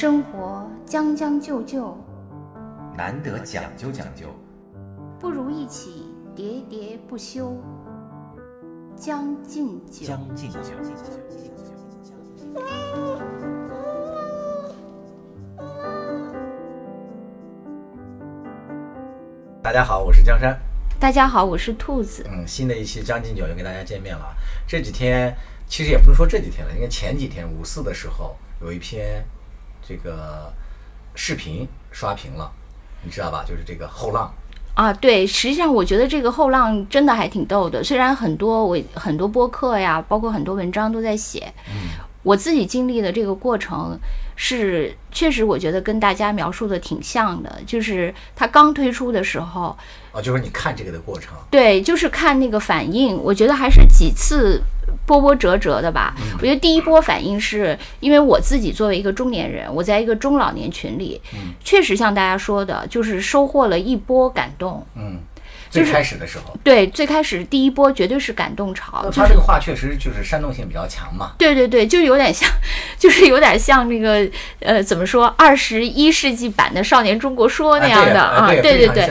生活将将就就，难得讲究讲究，不如一起喋喋不休。将进酒，将进酒。大家好，我是江山。大家好，我是兔子。嗯，新的一期《将进酒》又跟大家见面了。这几天其实也不能说这几天了，应该前几天五四的时候有一篇这个视频刷屏了，你知道吧？就是这个后浪。啊，对，实际上我觉得这个后浪真的还挺逗的。虽然很多我很多播客呀，包括很多文章都在写，嗯，我自己经历的这个过程是确实，我觉得跟大家描述的挺像的。就是它刚推出的时候，啊，就是你看这个的过程，对，就是看那个反应，我觉得还是几次波波折折的吧。我觉得第一波反应是因为我自己作为一个中年人，我在一个中老年群里，嗯确实像大家说的，就是收获了一波感动。嗯，最开始的时候，对，最开始第一波绝对是感动潮，他这个话确实就是煽动性比较强嘛。对对对，就有点像，就是有点像那个呃，怎么说，二十一世纪版的《少年中国说》那样的啊，对对对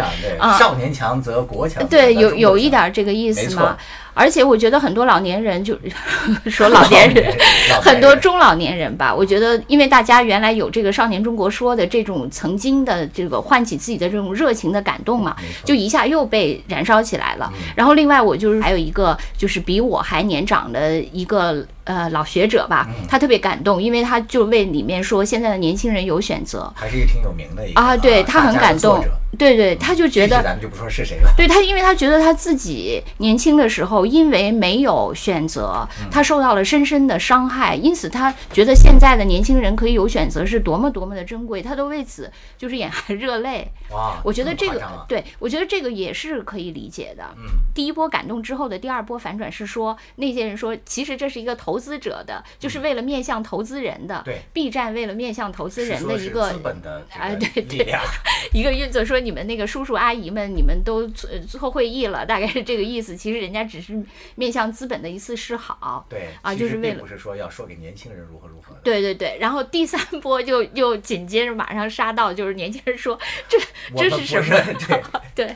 少年强则国强，对，有有一点点这个意思嘛。而且我觉得很多老年人就 说老年人，很多中老年人吧，我觉得，因为大家原来有这个《少年中国说》的这种曾经的这个唤起自己的这种热情的感动嘛，就一下又被燃烧起来了。然后另外我就是还有一个就是比我还年长的一个呃老学者吧，他特别感动，因为他就为里面说现在的年轻人有选择。还是一个挺有名的一个啊，对他很感动。对对，他就觉得咱们就不说是谁了。对他，因为他觉得他自己年轻的时候，因为没有选择，嗯。他受到了深深的伤害，因此他觉得现在的年轻人可以有选择是多么多么的珍贵，他都为此就是眼含热泪。哇，我觉得这个对我觉得这个也是可以理解的。嗯，第一波感动之后的第二波反转是说，那些人说，其实这是一个投资者的，就是为了面向投资人的。嗯对，B 站为了面向投资人的一个资本的哎对对 一个运作，说你们那个叔叔阿姨们，你们都呃做会议了，大概是这个意思。其实人家只是面向资本的一次示好。对啊就是为了不是说要说给年轻人如何如何的，对对对，然后第三波就又紧接着马上杀到，就是年轻人说这这是什么？对，对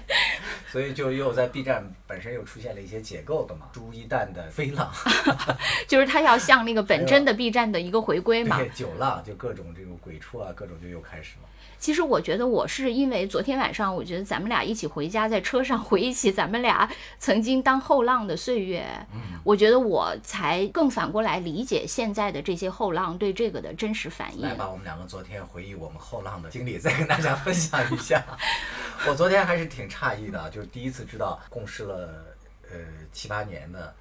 所以就又在 B 站本身又出现了一些解构的嘛，猪一旦的飞浪，就是他要向那个本真的 B 站的一个回归嘛。对，九浪就各种这种鬼畜啊，各种就又开始了。其实我觉得我是因为昨天晚上，我觉得咱们俩一起回家，在车上回忆起咱们俩曾经当后浪的岁月，我觉得我才更反过来理解现在的这些后浪对这个的真实反应来。吧，我们两个昨天回忆我们后浪的经历，再跟大家分享一下。我昨天还是挺诧异的，就是第一次知道共事了呃七八年的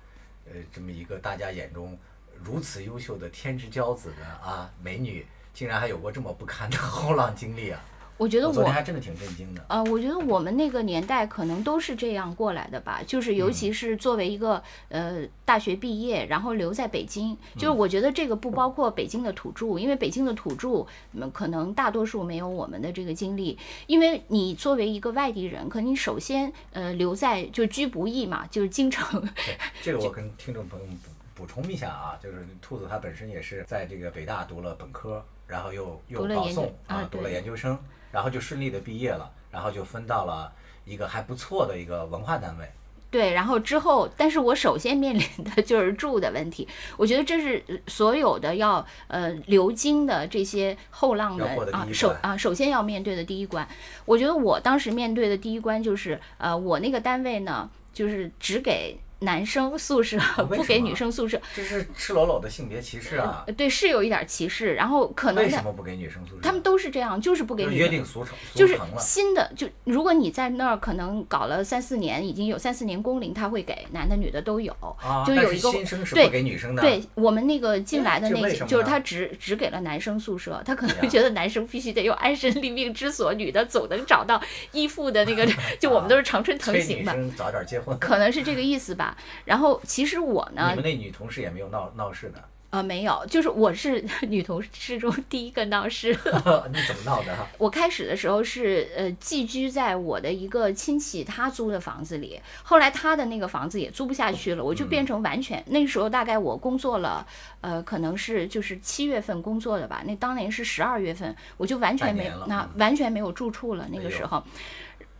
呃这么一个大家眼中如此优秀的天之骄子的啊美女，竟然还有过这么不堪的 后浪经历啊！我觉得我我昨天还真的挺震惊的。呃，我觉得我们那个年代可能都是这样过来的吧，就是尤其是作为一个呃大学毕业，然后留在北京，就是我觉得这个不包括北京的土著，因为北京的土著，嗯，可能大多数没有我们的这个经历，因为你作为一个外地人，可能你首先呃留在就居不易嘛，就是京城，这个我跟听众朋友们补补充一下啊，就是兔子他本身也是在这个北大读了本科，然后又又保读了研究送啊读了研究生，然后就顺利的毕业了，然后就分到了一个还不错的一个文化单位。对，然后之后，但是我首先面临的就是住的问题。我觉得这是呃所有的要呃流经的这些后浪的的啊首啊首先要面对的第一关。我觉得我当时面对的第一关就是呃我那个单位呢，就是只给男生宿舍，不给女生宿舍。这是赤裸裸的性别歧视啊！呃对，是有一点歧视。然后可能的为什么不给女生宿舍？他们都是这样，就是不给就是女生约定俗成，就是。新的，就如果你在那儿可能搞了三四年，已经有三四年工龄，他会给男的女的都有，啊，就有一个新生是对不给女生的。对我们那个进来的那些，就是他只只给了男生宿舍，他可能觉得 男生必须得有安身立命之所，女的总能找到依附的那个，就我们都是常春藤催型吧，女生早点结婚。可能是这个意思吧。然后其实我呢你们，那女同事也没有闹闹事的。呃，没有，就是我是 女同事中第一个闹事。你怎么闹的？我开始的时候是呃寄居在我的一个亲戚他租的房子里，后来他的那个房子也租不下去了，我就变成完全那时候大概我工作了，呃，可能是就是七月份工作的吧，那当年是十二月份，我就完全没那嗯完全没有住处了。那个时候，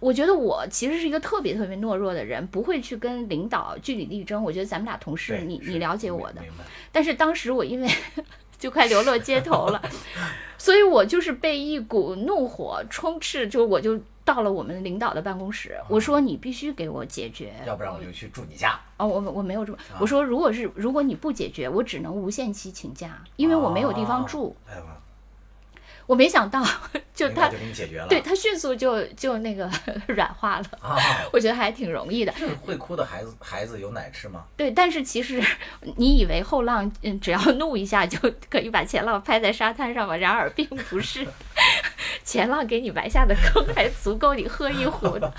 我觉得我其实是一个特别特别懦弱的人，不会去跟领导据理力争。我觉得咱们俩同事，你你了解我的。但是当时我因为 就快流落街头了，所以我就是被一股怒火充斥，就我就到了我们领导的办公室，我说你必须给我解决。要不然我就去住你家。哦，我我没有这么，啊我说如果是如果你不解决，我只能无限期请假，因为我没有地方住。我没想到，就他就给你解决了。对他迅速就就那个 软化了，啊，我觉得还挺容易的。就是会哭的孩子，孩子有奶吃吗？对，但是其实你以为后浪嗯只要怒一下就可以把前浪拍在沙滩上吗？然而并不是，前浪给你埋下的坑还足够你喝一壶的。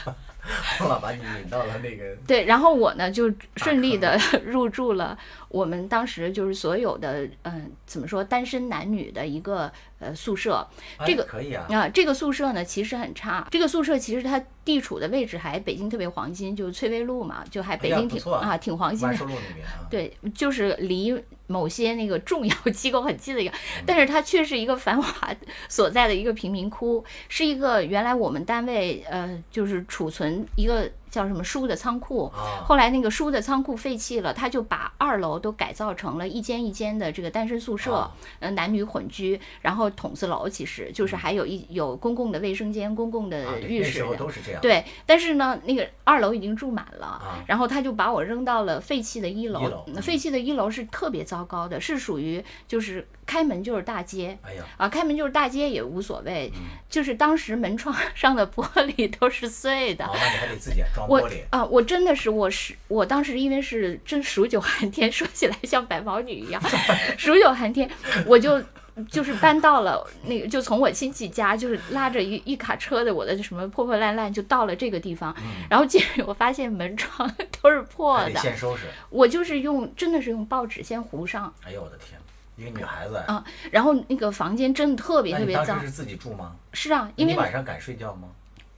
后浪把你引到了那个对，然后我呢就顺利的入住了我们当时就是所有的嗯、怎么说单身男女的一个呃宿舍。哎这个可以啊。啊，这个宿舍呢其实很差，这个宿舍其实它地处的位置还北京特别黄金，就是翠微路嘛，就还北京挺、啊挺黄金的。对，就是离某些那个重要机构很近的一个，嗯 但是它却是一个繁华 所在的一个贫民窟，是一个原来我们单位呃就是储存一个叫什么书的仓库。啊。后来那个书的仓库废弃了，他就把二楼都改造成了一间一间的这个单身宿舍，啊呃，男女混居，然后筒子楼其实就是还有一有公共的卫生间、公共啊的浴室。那时候都是这样。对，但是呢，那个二楼已经住满了，啊然后他就把我扔到了废弃的一楼。废弃的一楼是特别糟糕的，是属于就是开门就是大街。哎呀，啊，开门就是大街也无所谓，嗯就是当时门窗上的玻璃都是碎的。哦，那你还得自己装我玻璃。啊，我真的是，我是我当时因为是真数九寒天，说起来像白毛女一样，数九寒天，我就就是搬到了那个，就从我亲戚家，就是拉着一一卡车的我的什么破破烂烂，就到了这个地方，然后进去我发现门窗 都是破的，先收拾。我就是用真的是用报纸先糊上哎呦我的天，一个女孩子。啊，然后那个房间真的特别特别脏当时，是自己住吗？是啊，因为你晚上敢睡觉吗？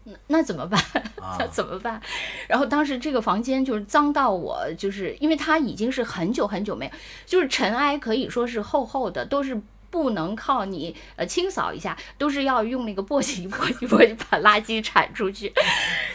那那怎么办？啊那怎么办？然后当时这个房间就是脏到我，就是因为它已经是很久很久没有，就是尘埃可以说是厚厚的，都是。不能靠你呃清扫一下，都是要用那个簸箕簸箕 簸箕把垃圾铲出去，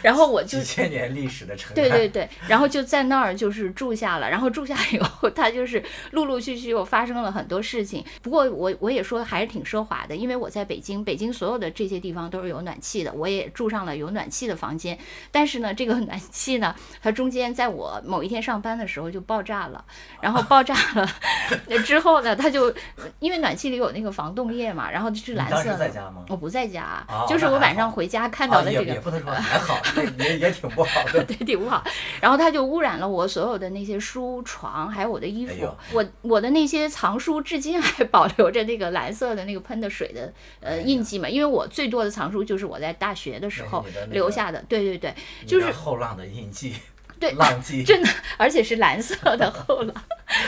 然后我就几千年历史的尘埃。对对对，然后就在那儿就是住下了，然后住下以后，他就是陆陆续续又发生了很多事情。不过我我也说还是挺奢华的，因为我在北京，北京所有的这些地方都是有暖气的，我也住上了有暖气的房间。但是呢，这个暖气呢，它中间在我某一天上班的时候就爆炸了，然后爆炸了 之后呢，它就因为暖气里有那个防冻液嘛，然后就是蓝色的。在家吗？我不在家，哦就是我晚上回家看到的这个。也不能说还好，也 也也挺不好的。对，挺不好。然后它就污染了我所有的那些书、床，还有我的衣服。哎我我的那些藏书至今还保留着那个蓝色的那个喷的水的呃印记嘛，因为我最多的藏书就是我在大学的时候留下的。对对对，就是后浪的印记，对浪迹。真的，而且是蓝色的后浪，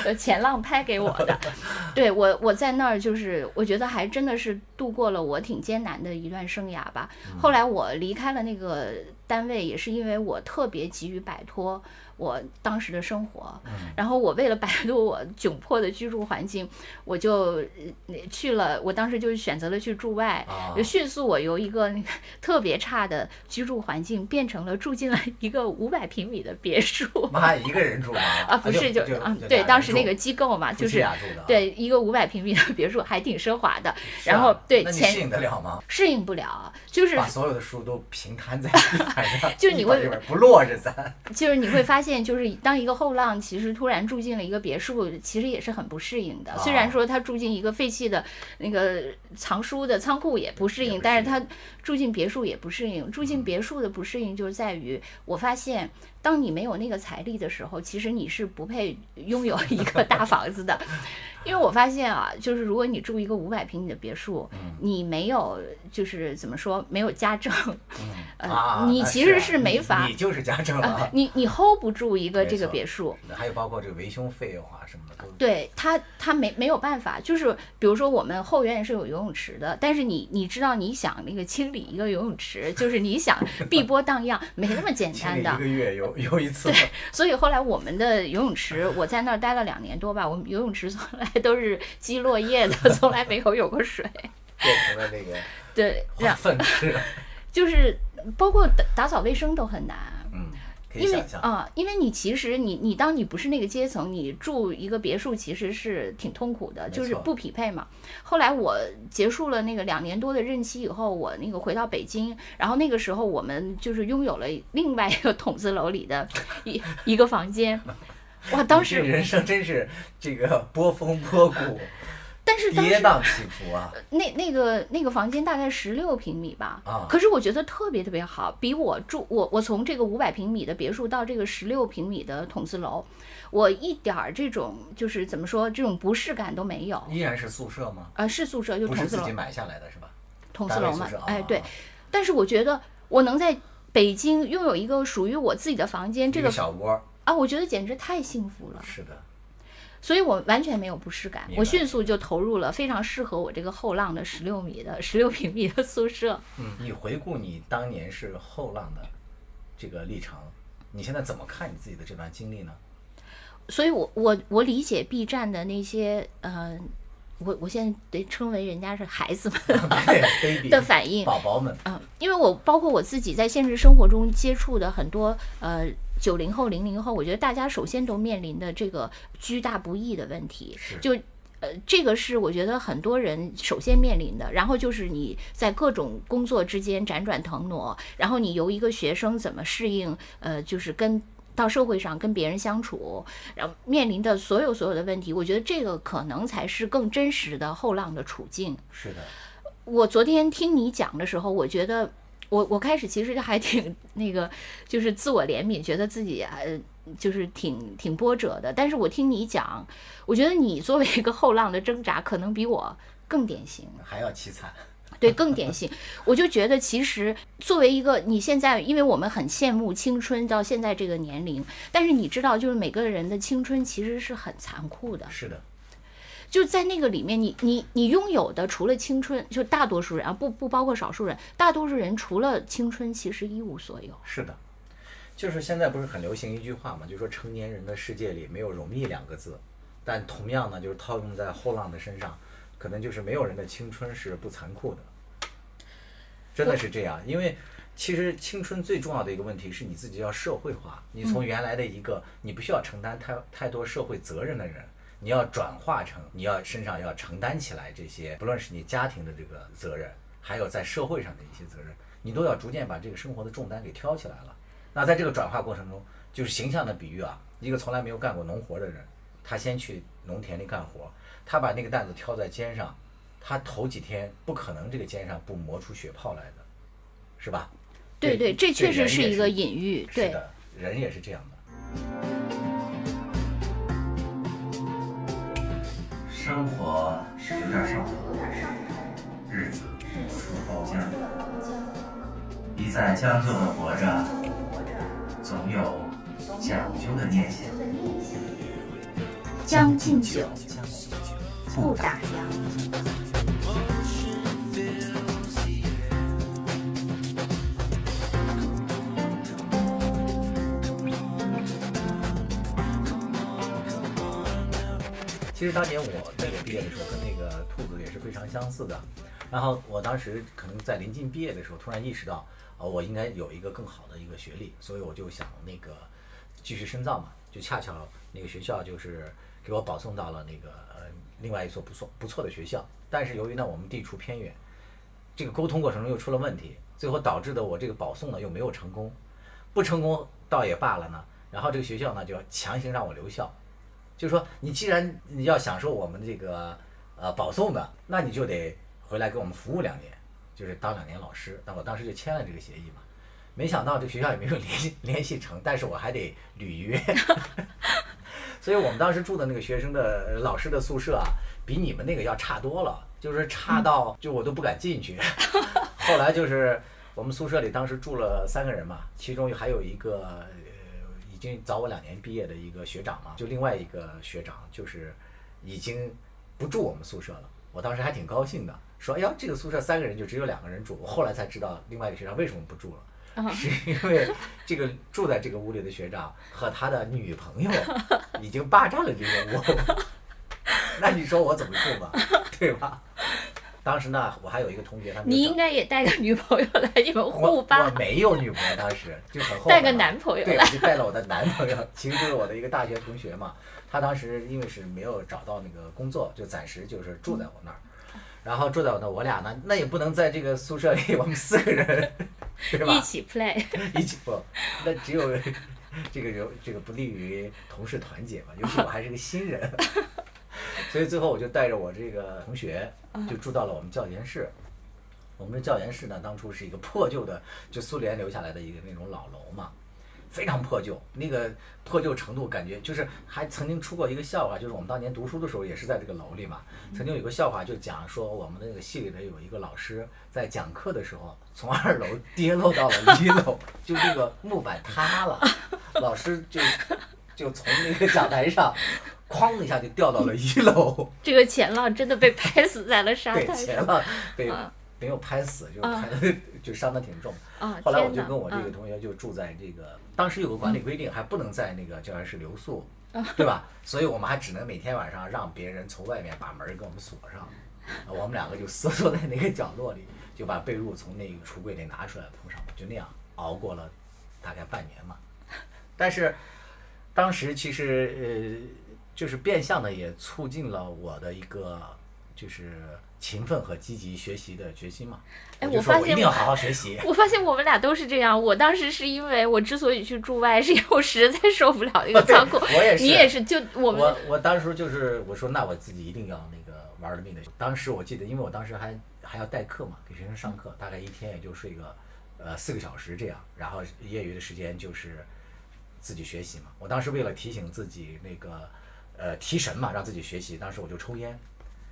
呃，前浪拍给我的。对我，我在那儿就是，我觉得还真的是度过了我挺艰难的一段生涯吧。后来我离开了那个单位，也是因为我特别急于摆脱我当时的生活。然后我为了摆脱我窘迫的居住环境，我就呃去了，我当时就选择了去驻外。啊就迅速我由一个那个特别差的居住环境，变成了住进了一个 五百平米的别墅。妈一个人住吗？啊，不是就就啊，对，当时那个机构嘛，就是。对一个五百平米的 别墅，还挺奢华的。然后对前那你适应得了吗？适应不了，就是把所有的书都平摊在地板上，就是你会不落着咱。就是你会发现，就是当一个后浪其实突然住进了一个别墅，其实也是很不适应的。虽然啊说他住进一个废弃的那个藏书的仓库也不适应，但是他住进别墅也不适应。住进别墅的不适应就是在于，我发现当你没有那个财力的时候，其实你是不配拥有一个大房子的。因为我发现啊，就是如果你住一个五百平米的别墅，嗯你没有就是怎么说没有家政，呃，啊，你其实是没法你就是家政呃了，你你 hold 不住一个这个别墅。还有包括这个维修费用啊什么的对他，他没没有办法，就是比如说我们后院是有游泳池的，但是你你知道，你想那个清理一个游泳池，就是你想 碧波荡漾，没那么简单的一个。月有 有一次，对所以后来我们的游泳池，我在那儿待了两年多吧，我们游泳池 从来都是积落叶的，从来没有有过水。变成了那个对，化让粪池，就是包括打打扫卫生都很难。嗯，可以因为想象，啊、因为你其实你你当你不是那个阶层，你住一个别墅其实是挺痛苦的，就是不匹配嘛。后来我结束了那个两年多的任期以后，我那个回到北京，然后那个时候我们就是拥有了另外一个筒子楼里的一 一个房间。哇，当时，人生真是这个波峰波谷，但是跌宕起伏啊！那那个那个房间大概十六平米吧，啊可是我觉得特别特别好，比我住我我从这个五百平米的别墅到这个十六平米的筒子楼，我一点儿这种就是怎么说这种不适感都没有。依然是宿舍吗？呃，是宿舍，就筒子楼自己，买下来的是吧？筒子楼嘛哎对啊。但是我觉得我能在北京拥有一个属于我自己的房间，这个个小窝，啊，我觉得简直太幸福了。是的，所以我完全没有不适感我迅速就投入了非常适合我这个后浪的十六米的十六平米的宿舍。嗯，你回顾你当年是后浪的这个历程，你现在怎么看你自己的这段经历呢？所以我我我理解 B 站的那些呃，我我现在得称为人家是孩子们 对，baby 的反应，宝宝们，嗯，因为我包括我自己在现实生活中接触的很多呃九零后、零零后，我觉得大家首先都面临的这个居大不易的问题是，就。呃，这个是我觉得很多人首先面临的，然后就是你在各种工作之间辗转腾挪，然后你由一个学生怎么适应，呃，就是跟到社会上跟别人相处，然后面临的所有所有的问题，我觉得这个可能才是更真实的后浪的处境。是的，我昨天听你讲的时候，我觉得我我开始其实还挺那个，就是自我怜悯，觉得自己呃就是挺挺波折的。但是我听你讲，我觉得你作为一个后浪的挣扎，可能比我更典型。还要凄惨，对，更典型。我就觉得，其实作为一个你现在，因为我们很羡慕青春到现在这个年龄，但是你知道，就是每个人的青春其实是很残酷的。是的，就在那个里面，你你你拥有的除了青春，就大多数人啊，不不包括少数人，大多数人除了青春，其实一无所有。是的，就是现在不是很流行一句话嘛，就说成年人的世界里没有容易两个字，但同样呢，就是套用在后浪的身上，可能就是没有人的青春是不残酷的，真的是这样，因为。其实青春最重要的一个问题是你自己要社会化，你从原来的一个你不需要承担太太多社会责任的人，你要转化成你要身上要承担起来这些，不论是你家庭的这个责任，还有在社会上的一些责任，你都要逐渐把这个生活的重担给挑起来了。那在这个转化过程中，就是形象的比喻啊，一个从来没有干过农活的人，他先去农田里干活，他把那个担子挑在肩上，他头几天不可能这个肩上不磨出血泡来的，是吧？对对，这确实是一个隐喻。对，是的，人也是这样的。生活有点上头，日子出包浆，一再将就的活着，总有讲究的念想。将进酒，不打烊。其实当年我那个毕业的时候，跟那个兔子也是非常相似的。然后我当时可能在临近毕业的时候，突然意识到，啊、我应该有一个更好的一个学历，所以我就想那个继续深造嘛。就恰巧那个学校就是给我保送到了那个呃另外一所不错不错的学校，但是由于呢我们地处偏远，这个沟通过程中又出了问题，最后导致的我这个保送呢又没有成功，不成功倒也罢了呢，然后这个学校呢就要强行让我留校，就是说你既然你要享受我们这个呃保送的，那你就得回来给我们服务两年，就是当两年老师。那我当时就签了这个协议嘛，没想到这学校也没有联系 联系成，但是我还得履约，所以我们当时住的那个学生的呃老师的宿舍啊，比你们那个要差多了，就是差到就我都不敢进去。后来就是我们宿舍里当时住了三个人嘛，其中还有一个经早我两年毕业的一个学长嘛，就另外一个学长就是已经不住我们宿舍了。我当时还挺高兴的，说哎呀这个宿舍三个人就只有两个人住。我后来才知道另外一个学长为什么不住了。是因为这个住在这个屋里的学长和他的女朋友已经霸占了这个屋，那你说我怎么住嘛，对吧？当时呢，我还有一个同学，他你应该也带个女朋友来，你们我互霸我，没有女朋友，当时就很后悔带个，男朋友对我就带了我的男朋友，其实就是我的一个大学同学嘛。他当时因为是没有找到那个工作，就暂时就是住在我那儿。然后住在我那儿，我俩呢，那也不能在这个宿舍里，我们四个人，对吧？一起 play。一起不，那只有这个有这个不利于同事团结嘛，尤其我还是个新人，所以最后我就带着我这个同学就住到了我们教研室。我们的教研室呢，当初是一个破旧的，就苏联留下来的一个那种老楼嘛，非常破旧，那个破旧程度感觉就是还曾经出过一个笑话，就是我们当年读书的时候也是在这个楼里嘛，曾经有个笑话就讲说我们那个系里头有一个老师在讲课的时候从二楼 跌落到了一楼，就这个木板塌了，老师就就从那个讲台上哐的一下就掉到了一楼，这个钱浪真的被拍死在了沙，滩上。钱浪被啊没有拍死，就啊拍就伤的挺重。啊，后来我就跟我这个嗯同学就住在这个，当时有个管理规定，还不能在那个教研室留宿，啊对吧？所以我们还只能每天晚上让别人从外面把门儿给我们锁上，啊我们两个就瑟缩在那个角落里，就把被褥从那个橱柜里拿出来铺上，就那样熬过了大概半年嘛。但是当时其实呃，就是变相的也促进了我的一个就是勤奋和积极学习的决心嘛。哎我发现一定要好好学习。我发现我们俩都是这样。我当时是因为我之所以去驻外，是因为我实在受不了那个 仓库。我也是你也是，就我们我我当时就是我说那我自己一定要那个玩了命的。当时我记得，因为我当时还还要代课嘛，给学生上课，大概一天也就睡个呃四个小时这样，然后业余的时间就是自己学习嘛。我当时为了提醒自己那个呃提神嘛，让自己学习，当时我就抽烟。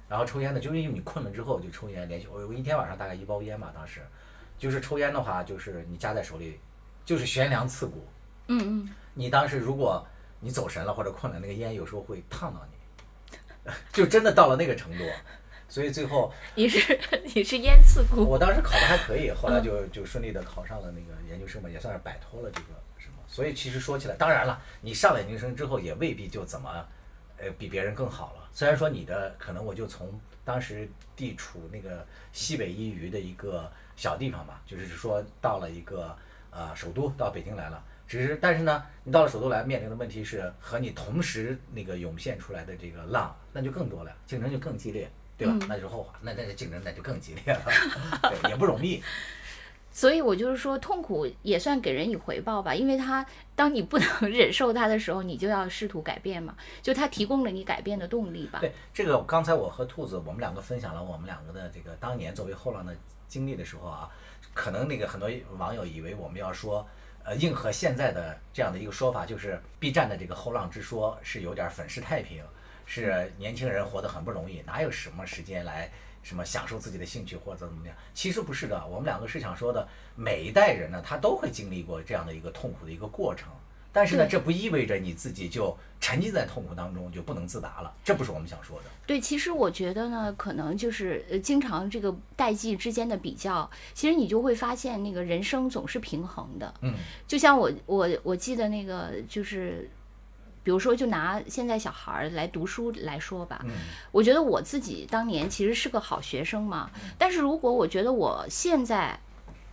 然后抽烟呢，就是因为你困了之后就抽烟，连续我我一天晚上大概一包烟嘛，当时就是抽烟的话，就是你夹在手里，就是悬梁刺股，嗯嗯，你当时如果你走神了或者困了，那个烟有时候会烫到你，就真的到了那个程度。所以最后你是你是烟刺股，我当时考的还可以，后来就就顺利的考上了那个研究生嘛，也算是摆脱了这个。所以其实说起来，当然了，你上了研究生之后也未必就怎么呃比别人更好了。虽然说你的可能我就从当时地处那个西北一隅的一个小地方吧，就是说到了一个呃首都到北京来了。只是，但是呢，你到了首都来，面临的问题是和你同时那个涌现出来的这个浪，那就更多了，竞争就更激烈，对吧？嗯那就是后话，那那是竞争那就更激烈了，对，也不容易。所以我就是说，痛苦也算给人以回报吧，因为他当你不能 忍受它的时候，你就要试图改变嘛，就他提供了你改变的动力吧。对，这个刚才我和兔子我们两个分享了我们两个的这个当年作为后浪的经历的时候啊，可能那个很多网友以为我们要说，呃，应和现在的这样的一个说法，就是 B 站的这个后浪之说是有点粉饰太平，是年轻人活得很不容易，哪有什么时间来什么享受自己的兴趣或者怎么样？其实不是的，我们两个是想说的，每一代人呢，他都会经历过这样的一个痛苦的一个过程。但是呢，这不意味着你自己就沉浸在痛苦当中就不能自拔了，这不是我们想说的。对，其实我觉得呢，可能就是呃，经常这个代际之间的比较，其实你就会发现，那个人生总是平衡的。嗯，就像我我我记得那个就是。比如说，就拿现在小孩儿来读书来说吧，嗯我觉得我自己当年其实是个好学生嘛。但是如果我觉得我现在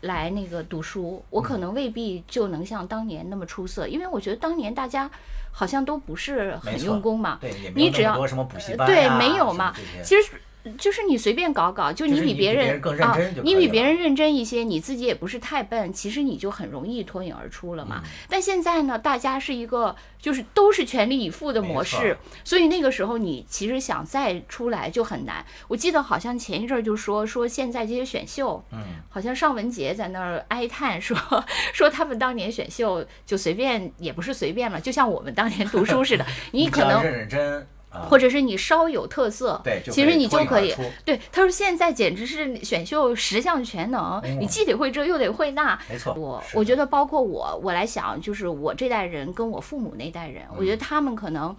来那个读书，我可能未必就能像当年那么出色，因为我觉得当年大家好像都不是很用功嘛。对，你只要什么补习呃班呀对，没有嘛。其实就是你随便搞搞，就就是你比比别别人更认啊真就，你比别人认真一些，你自己也不是太笨，其实你就很容易脱颖而出了嗯嘛。但现在呢，大家是一个就是都是全力以赴的模式，所以那个时候你其实想再出来就很难。我记得好像前一阵儿就说说现在这些选秀，嗯，好像尚雯婕在那儿哀叹说 说他们当年选秀就随便也不是随便了，就像我们当年读书似的，你可能认认真啊，或者是你稍有特色，对其实你就可以。对，他说现在简直是选秀十项全能，嗯你既得会这又得会那。没错，我我觉得包括我，我来想，就是我这代人跟我父母那代人，我觉嗯得他们可能。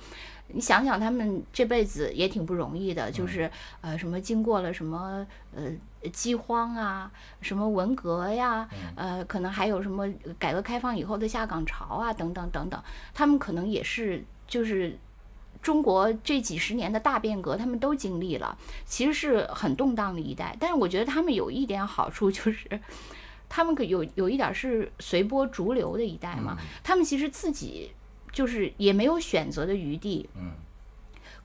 你想想，他们这辈子也挺不容易的，嗯就是呃，什么经过了什么呃饥荒啊，什么文革呀，嗯呃，可能还有什么改革开放以后的下岗潮啊，等等等等，他们可能也是就是中国这几十年的大变革，他们都经历了，其实是很动荡的一代。但是我觉得他们有一点好处 就是。他们可有有一点是随波逐流的一代嘛，他们其实自己就是也没有选择的余地，嗯，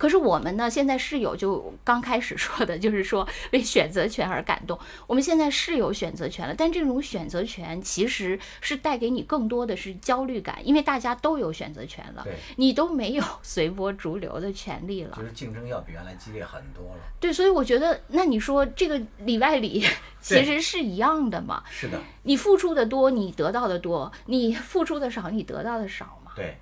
可是我们呢，现在是有就刚开始说的，就是说为选择权而感动。我们现在是有选择权了，但这种选择权其实是带给你更多的是焦虑感，因为大家都有选择权了，你都没有 随波逐流的权利了就。是竞争要比原来激烈很多了。对，所以我觉得，那你说这个里外里其实是一样的嘛？是的，你付出的多，你得到的多；你付出的少，你得到的少嘛。对，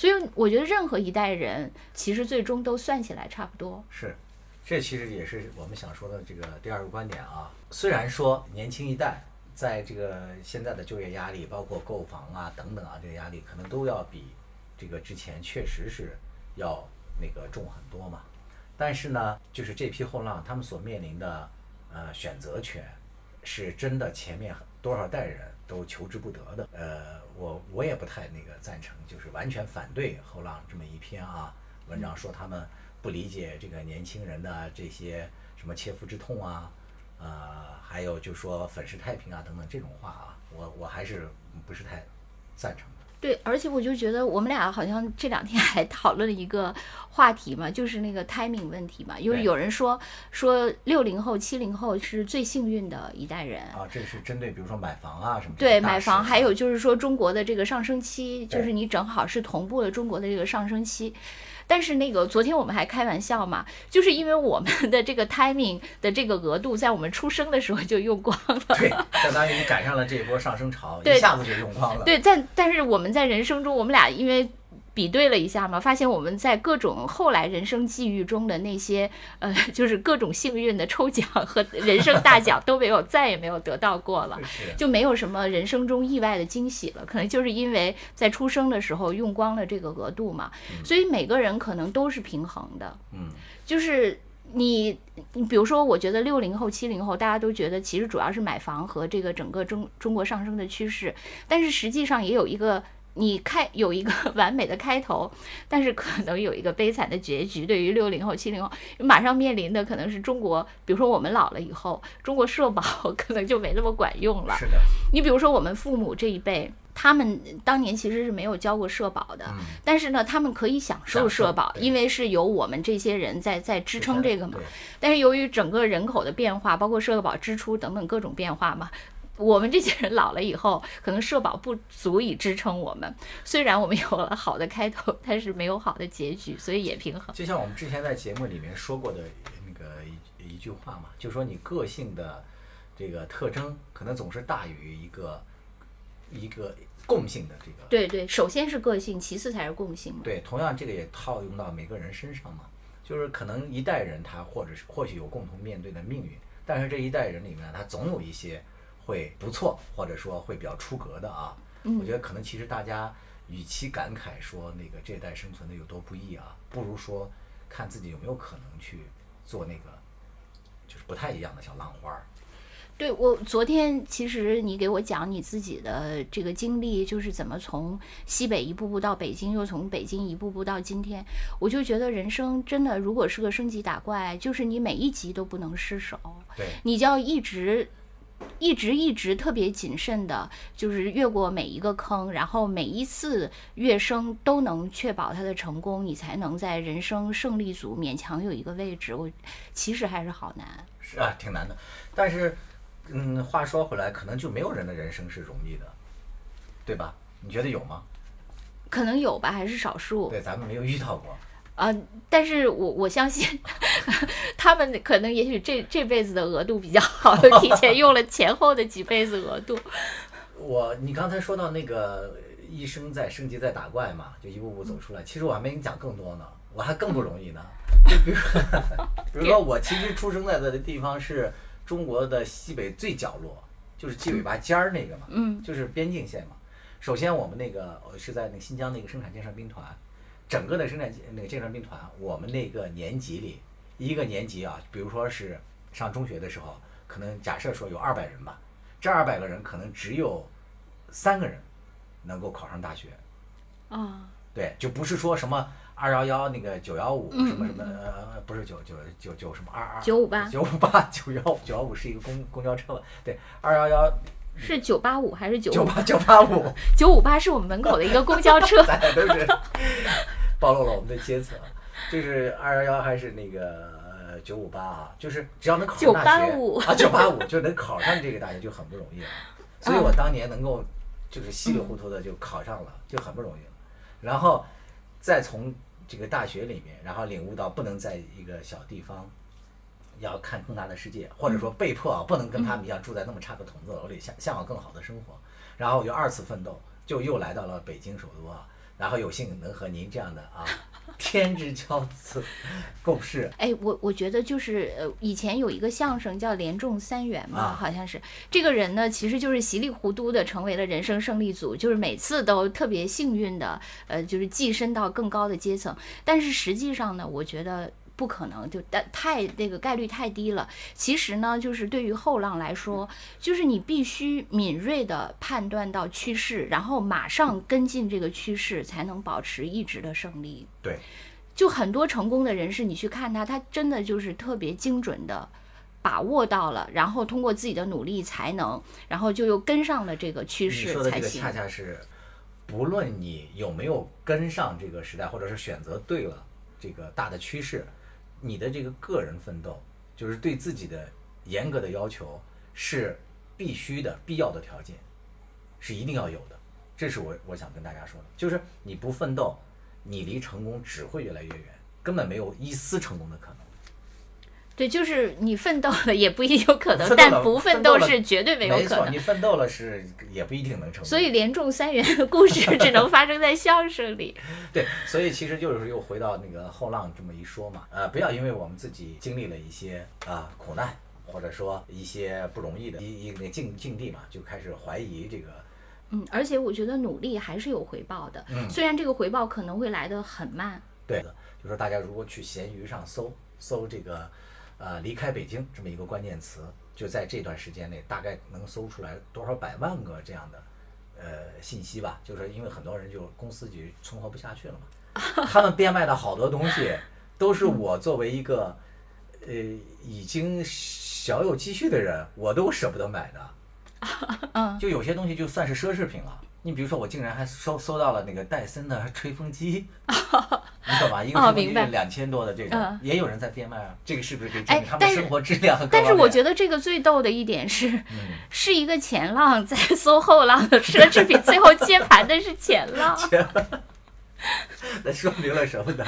所以我觉得任何一代人，其实最终都算起来差不多。是，这其实也是我们想说的这个第二个观点啊。虽然说年轻一代在这个现在的就业压力，包括购房啊等等啊这个压力，可能都要比这个之前确实是要那个重很多嘛。但是呢，就是这批后浪他们所面临的呃选择权，是真的前面多少代人都求之不得的。呃，我我也不太那个赞成，就是完全反对后浪这么一篇啊文章，说他们不理解这个年轻人的这些什么切肤之痛啊，呃，还有就说粉饰太平啊等等这种话啊，我我还是不是太赞成的。对，而且我就觉得我们俩好像这两天 还讨论了一个话题嘛，就是那个 timing 问题嘛。因为有人说说六零后、七零后是最幸运的一代人。啊，这是针对比如说买房啊什么这对，买房，还有就是说中国的这个上升期，就是你正好是同步了中国的这个上升期。但是那个昨天我们还开玩笑嘛，就是因为我们的这个 timing 的这个额度，在我们出生的时候就用光了。对，相当于你赶上了这一波上升潮，一下子就用光了。对，但但是我们在人生中，我们俩因为比对了一下嘛，发现我们在各种后来人生际遇中的那些呃，就是各种幸运的抽奖和人生大奖都没有，再也没有得到过了。就没有什么人生中意外的惊喜了，可能就是因为在出生的时候用光了这个额度嘛，所以每个人可能都是平衡的，嗯，就是你，你比如说，我觉得六零后、七零后，大家都觉得其实主要是买房和这个整个中中国上升的趋势，但是实际上也有一个。你开有一个完美的开头，但是可能有一个悲惨的结局。对于六零后、七零后，马上面临的可能是中国，比如说我们老了以后，中国社保 可能就没那么管用了。是的，你比如说我们父母这一辈，他们当年其实是没有交过社保的，嗯但是呢，他们可以享受社保，因为是由我们这些人在在支撑这个嘛。但是由于整个人口的变化，包括社保支出等等各种变化嘛。我们这些人老了以后，可能社保不足以支撑我们。虽然我们有了好的开头，但是没有好的结局，所以也平衡。就像我们之前在节目里面说过的那个一一句话嘛，就说你个性的这个特征可能总是大于一个一个共性的这个。对对，首先是个性，其次才是共性嘛。对，同样这个也套用到每个人身上嘛，就是可能一代人他或者是或许有共同面对的命运，但是这一代人里面他总有一些会不错，或者说会比较出格的啊。我觉得可能其实大家与其感慨说那个这一代生存的有多不易啊，不如说看自己有没有可能去做那个就是不太一样的小浪花儿。对我昨天，其实你给我讲你自己的这个经历，就是怎么从西北一步步到北京，又从北京一步步到今天，我就觉得人生真的，如果是个升级打怪，就是你每一级都不能失手，对，你就要一直一直一直特别谨慎的，就是越过每一个坑，然后每一次跃升都能确保它的成功，你才能在人生胜利组勉强有一个位置。我其实还是好难。是啊，挺难的。但是，嗯，话说回来，可能就没有人的人生是容易的，对吧？你觉得有吗？可能有吧，还是少数。对，咱们没有遇到过。啊，但是我我相信，他们可能也许这这辈子的额度比较好，提前用了前后的几辈子额度。我，你刚才说到那个医生在升级在打怪嘛，就一步步走出来。其实我还没跟你讲更多呢，我还更不容易呢。就比如说，比如说我其实出生在的地方是中国的西北最角落，就是鸡尾巴尖儿那个嘛，嗯，就是边境线嘛。首先我们那个是在那个新疆那个生产建设兵团。整个的生产那个建设兵团，我们那个年级里，一个年级啊，比如说是上中学的时候，可能假设说有二百人吧，这二百个人可能只有三个人能够考上大学。啊。对，就不是说什么二幺幺那个九幺五什么什么呃，不是九九九九什么二二九五八九五八九幺九幺五是一个公公交车吧？对，二幺幺是九八五还是九九八九八五？九五八是我们门口的一个公交车。咱俩都是。暴露了我们的阶层，就是二幺幺还是那个九五八啊？就是只要能考上大学啊，九八五就能考上这个大学就很不容易了。所以我当年能够就是稀里糊涂的就考上了，就很不容易了。然后再从这个大学里面，然后领悟到不能在一个小地方要看更大的世界，或者说被迫啊不能跟他们一样住在那么差的筒子楼里，向向往更好的生活。然后我就二次奋斗，就又来到了北京首都啊。然后有幸能和您这样的啊天之骄子共事。哎，我我觉得就是呃，以前有一个相声叫连中三元嘛，好像是这个人呢，其实就是稀里糊涂的成为了人生胜利组，就是每次都特别幸运的，呃，就是跻身到更高的阶层。但是实际上呢，我觉得。不可能，就但太那个概率太低了。其实呢，就是对于后浪来说，就是你必须敏锐的判断到趋势，然后马上跟进这个趋势，才能保持一直的胜利。对，就很多成功的人士，你去看他，他真的就是特别精准的把握到了，然后通过自己的努力才能，然后就又跟上了这个趋势。你说的这个恰恰是，不论你有没有跟上这个时代，或者是选择对了这个大的趋势。你的这个个人奋斗，就是对自己的严格的要求，是必须的、必要的条件，是一定要有的。这是我我想跟大家说的，就是你不奋斗，你离成功只会越来越远，根本没有一丝成功的可能。对，就是你奋斗了也不一定有可能，但不奋斗是绝对没有可能。没错，你奋斗了是也不一定能成功。所以连中三元的故事只能发生在相声里。对，所以其实就是又回到那个后浪这么一说嘛，呃，不要因为我们自己经历了一些啊苦难，或者说一些不容易的一一个境境地嘛，就开始怀疑这个。嗯，而且我觉得努力还是有回报的，嗯，虽然这个回报可能会来得很慢。对的，就说大家如果去闲鱼上搜搜这个。呃，离开北京这么一个关键词，就在这段时间内，大概能搜出来多少百万个这样的呃信息吧？就是因为很多人就公司就存活不下去了嘛，他们变卖的好多东西，都是我作为一个呃已经小有积蓄的人，我都舍不得买的。就有些东西就算是奢侈品了。你比如说，我竟然还搜搜到了那个戴森的 吹风机，你懂吧？一个吹风机两千多的这种，也有人在变卖啊。这个是不是可以证明他们生活质量很高？但是我觉得这个最逗的一点是，是一个前浪在搜后浪的奢侈品，最后接盘的是前浪。那说明了什么呢？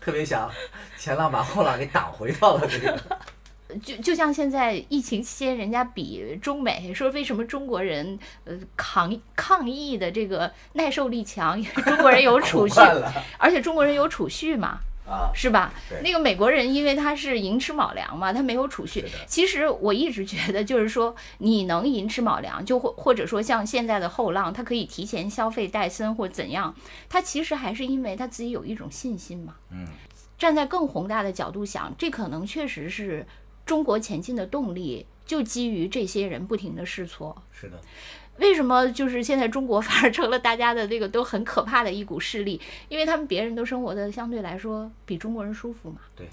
特别想前浪把后浪给挡回到了这个。就就像现在疫情期间，人家比中美说为什么中国人呃抗抗疫的这个耐受力强，中国人有储蓄，而且中国人有储蓄嘛，啊，是吧？那个美国人因为他是寅吃卯粮嘛，他没有储蓄。其实我一直觉得，就是说你能寅吃卯粮，就或或者说像现在的后浪，他可以提前消费戴森或怎样，他其实还是因为他自己有一种信心嘛。嗯，站在更宏大的角度想，这可能确实是。中国前进的动力就基于这些人不停的试错。是的，为什么就是现在中国反而成了大家的这个都很可怕的一股势力？因为他们别人都生活的相对来说比中国人舒服嘛。对，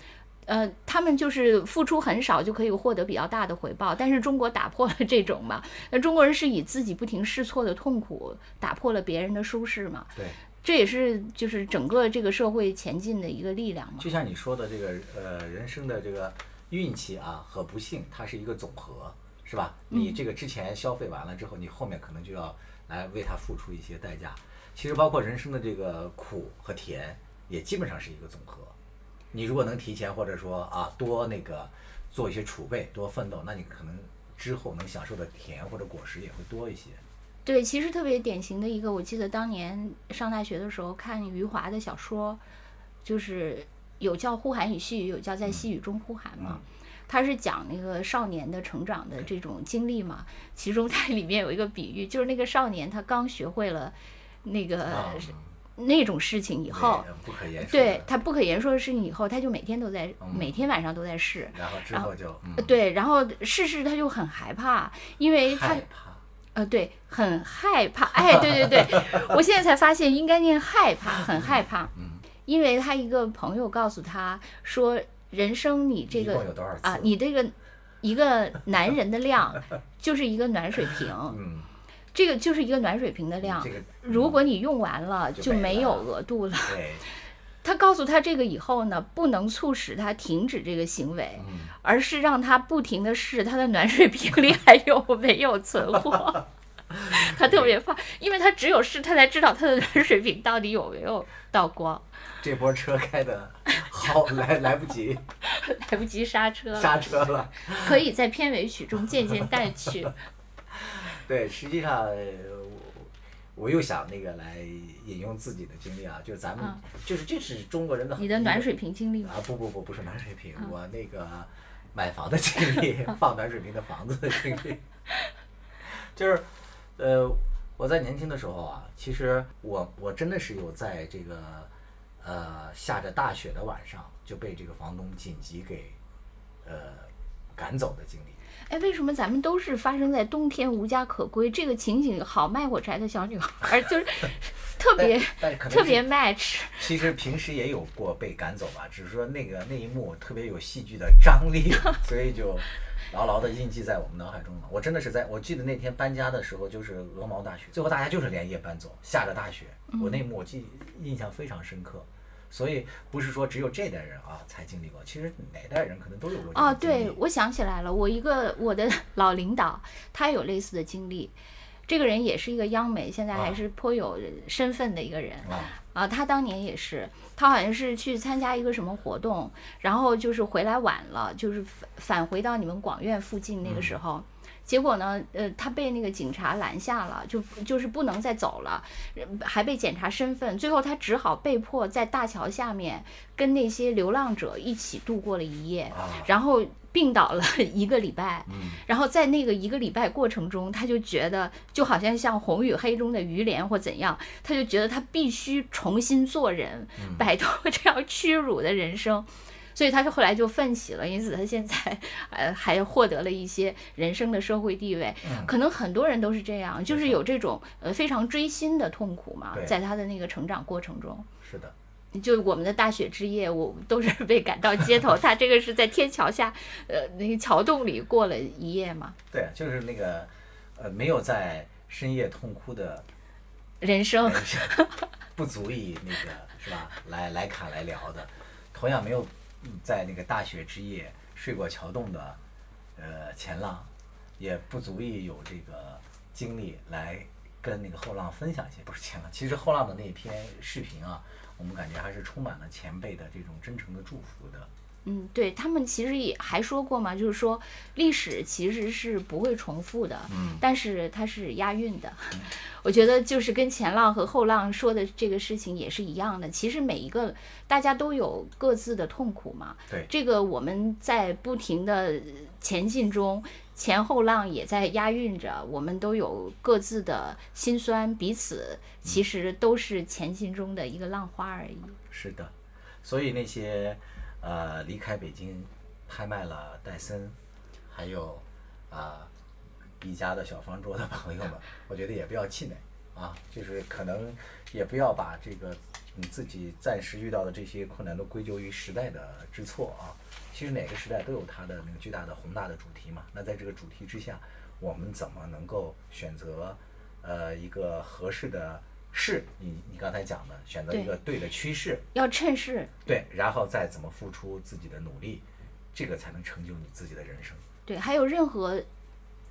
呃，他们就是付出很少就可以获得比较大的回报，但是中国打破了这种嘛，那中国人是以自己不停试错的痛苦打破了别人的舒适嘛，对，这也是就是整个这个社会前进的一个力量嘛。就像你说的这个呃人生的这个运气啊和不幸，它是一个总和，是吧？你这个之前消费完了之后，你后面可能就要来为它付出一些代价。其实包括人生的这个苦和甜，也基本上是一个总和。你如果能提前或者说啊多那个做一些储备，多奋斗，那你可能之后能享受的甜或者果实也会多一些。对，其实特别典型的一个，我记得当年上大学的时候看余华的小说，就是有叫《呼喊与细雨》，有叫《在细雨中呼喊》嘛。他是讲那个少年的成长的这种经历嘛。其中 它里面有一个比喻，就是那个少年他刚学会了那个。那种事情以后，对他不可言说的事情以后，他就每天都在，每天晚上都在试。然后之后就，对，然后试试他就很害怕，因为他，呃，对，很害怕。哎，对对对，我现在才发现应该念害怕，很害怕。嗯，因为他一个朋友告诉他说，人生你这个啊，你这个一个男人的量 就是一个暖水瓶。嗯。这个就是一个暖水瓶的量，如果你用完了就没有额度了。他告诉他这个以后呢，不能促使他停止这个行为，而是让他不停的试他的暖水瓶里还有没有存货。他特别怕，因为他只有试，他才知道他的暖水瓶到底有没有到光。这波车开的好，来来不及，来不及刹车，刹车了。可以在片尾曲中渐渐带去。对，实际上我我又想那个来引用自己的经历啊，就是咱们就是这是中国人的你的暖水瓶经历吗啊，不不不不是暖水瓶，我那个买房的经历，放暖水瓶的房子的经历，就是呃我在年轻的时候啊，其实我我真的是有在这个呃下着大雪的晚上就被这个房东紧急给呃赶走的经历。哎，为什么咱们都是发生在冬天无家可归？这个情景好卖火柴的小女孩，就是 特别特别 match。其实平时也有过被赶走吧，只是说那个那一幕特别有戏剧的张力，所以就牢牢的印记在我们脑海中了。我真的是在我记得那天搬家的时候，就是鹅毛大雪，最后大家就是连夜搬走，下着大雪，我那一幕我记印象非常深刻。所以不是说只有这代人啊才经历过，其实哪代人可能都有过。哦，对，我想起来了，我一个我的老领导，他有类似的经历。这个人也是一个央媒，现在还是颇有身份的一个人。啊，他当年也是，他好像是去参加一个什么活动，然后就是回来晚了，就是返返回到你们广院附近那个时候。结果呢？呃，他被那个警察拦下了，就就是不能再走了，还被检查身份。最后他只好被迫在大桥下面跟那些流浪者一起度过了一夜，然后病倒了一个礼拜。然后在那个一个礼拜过程中，他就觉得就好像像红与黑中的于连或怎样，他就觉得他必须重新做人，摆脱这样屈辱的人生。所以他就后来就奋起了，因此他现在 呃还获得了一些人生的社会地位。可能很多人都是这样，就是有这种呃非常锥心的痛苦嘛，在他的那个成长过程中。是的。就我们的大雪之夜，我都是被赶到街头。他这个是在天桥下，呃那个桥洞里过了一夜嘛。对，就是那个呃没有在深夜痛哭的人生，不足以那个是吧？来来侃来聊的，同样没有。在那个大雪之夜睡过桥洞的，呃，前浪，也不足以有这个精力来跟那个后浪分享一些。不是前浪，其实后浪的那篇视频啊，我们感觉还是充满了前辈的这种真诚的祝福的。嗯，对他们其实也还说过嘛，就是说历史其实是不会重复的，嗯，但是它是押韵的。我觉得就是跟前浪和后浪说的这个事情也是一样的。其实每一个大家都有各自的痛苦嘛，对，这个我们在不停的前进中，前后浪也在押韵着，我们都有各自的辛酸，彼此其实都是前进中的一个浪花而已。是的，所以那些。呃，离开北京，拍卖了戴森，还有啊，一家的小方桌的朋友们，我觉得也不要气馁啊，就是可能也不要把这个你自己暂时遇到的这些困难都归咎于时代的之错啊。其实哪个时代都有它的那个巨大的宏大的主题嘛。那在这个主题之下，我们怎么能够选择呃一个合适的势？你你刚才讲的，选择一个对的趋势，要趁势。对，然后再怎么付出自己的努力，这个才能成就你自己的人生。对，还有任何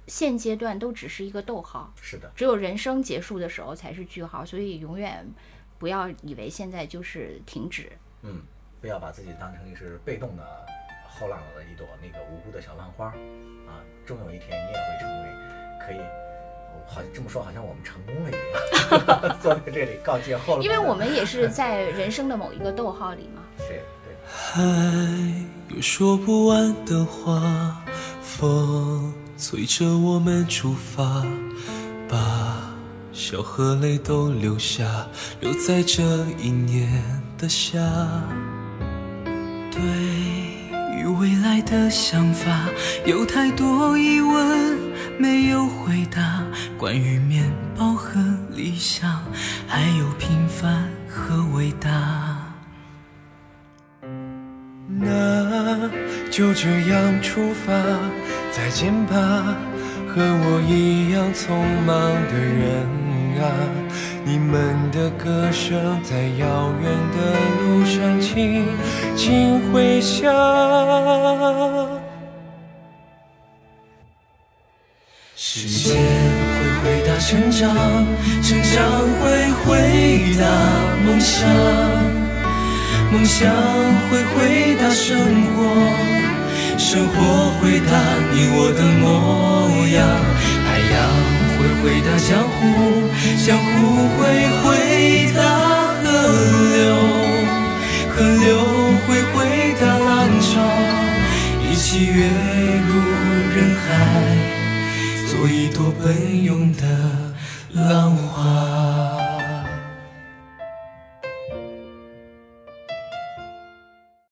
现阶段都只是一个逗号。是的，只有人生结束的时候才是句号，所以永远不要以为现在就是停止。嗯，不要把自己当成是被动的后浪的一朵那个无辜的小浪花啊！终有一天你也会成为可以，好像这么说好像我们成功了一样，坐在这里告诫后浪。因为我们也是在人生的某一个逗号里嘛。对对。还有说不完的话，风催着我们出发，把笑和泪都留下，留在这一年的夏。对于未来的想法，有太多疑问没有回答。关于面包和理想，还有平凡和伟大。那就这样出发，再见吧，和我一样匆忙的人啊！你们的歌声在遥远的路上轻轻回响。成长，成长会回答梦想，梦想会回答生活，生活回答你我的模样，海洋会回答江湖，江湖会回答河流，河流会回答浪潮，一起跃入人海。做一朵奔涌的浪花。